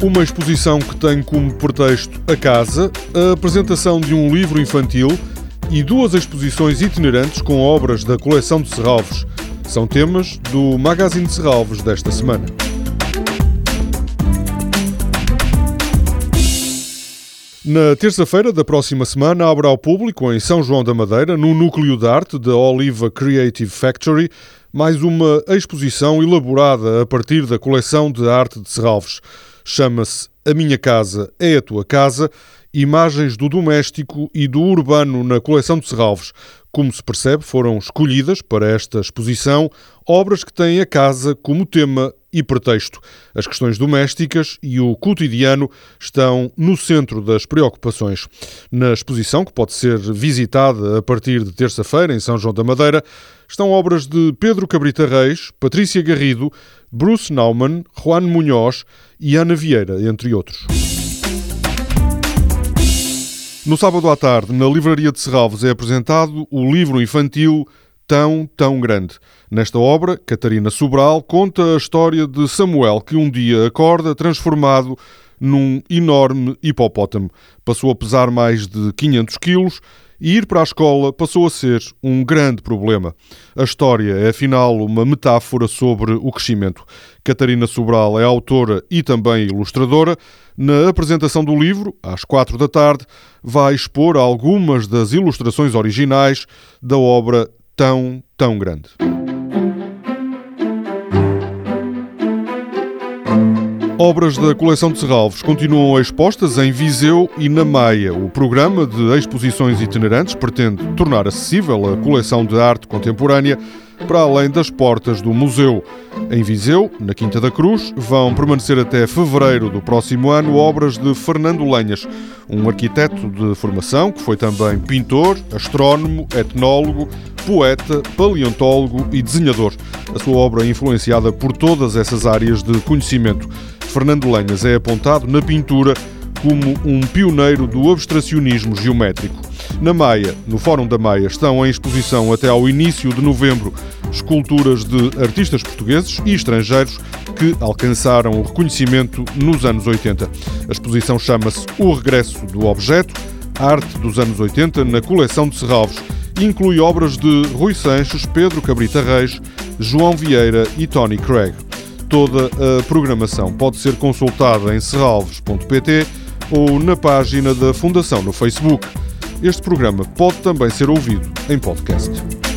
Uma exposição que tem como pretexto a casa, a apresentação de um livro infantil e duas exposições itinerantes com obras da coleção de Serralves. São temas do Magazine de Serralves desta semana. Na terça-feira da próxima semana abre ao público em São João da Madeira, no Núcleo de Arte da Oliva Creative Factory, mais uma exposição elaborada a partir da coleção de arte de Serralves. Chama-se A Minha Casa é a Tua Casa imagens do doméstico e do urbano na coleção de Serralves. Como se percebe, foram escolhidas para esta exposição obras que têm a casa como tema e pretexto. As questões domésticas e o cotidiano estão no centro das preocupações. Na exposição, que pode ser visitada a partir de terça-feira em São João da Madeira, estão obras de Pedro Cabrita Reis, Patrícia Garrido, Bruce Nauman, Juan Munhoz e Ana Vieira, entre outros. No sábado à tarde, na Livraria de Serralves, é apresentado o livro infantil Tão, Tão Grande. Nesta obra, Catarina Sobral conta a história de Samuel, que um dia acorda transformado num enorme hipopótamo. Passou a pesar mais de 500 quilos e ir para a escola passou a ser um grande problema. A história é, afinal, uma metáfora sobre o crescimento. Catarina Sobral é autora e também ilustradora. Na apresentação do livro, às quatro da tarde, vai expor algumas das ilustrações originais da obra Tão, Tão Grande. Obras da coleção de Serralves continuam expostas em Viseu e na Maia. O programa de exposições itinerantes pretende tornar acessível a coleção de arte contemporânea para além das portas do museu. Em Viseu, na Quinta da Cruz, vão permanecer até fevereiro do próximo ano obras de Fernando Lenhas, um arquiteto de formação que foi também pintor, astrónomo, etnólogo, poeta, paleontólogo e desenhador. A sua obra é influenciada por todas essas áreas de conhecimento. Fernando Lenhas é apontado na pintura como um pioneiro do abstracionismo geométrico. Na Maia, no Fórum da Maia, estão em exposição até ao início de novembro esculturas de artistas portugueses e estrangeiros que alcançaram o reconhecimento nos anos 80. A exposição chama-se O Regresso do Objeto, arte dos anos 80 na coleção de Serralves. Inclui obras de Rui Sanches, Pedro Cabrita Reis, João Vieira e Tony Craig. Toda a programação pode ser consultada em serralves.pt ou na página da Fundação no Facebook. Este programa pode também ser ouvido em podcast.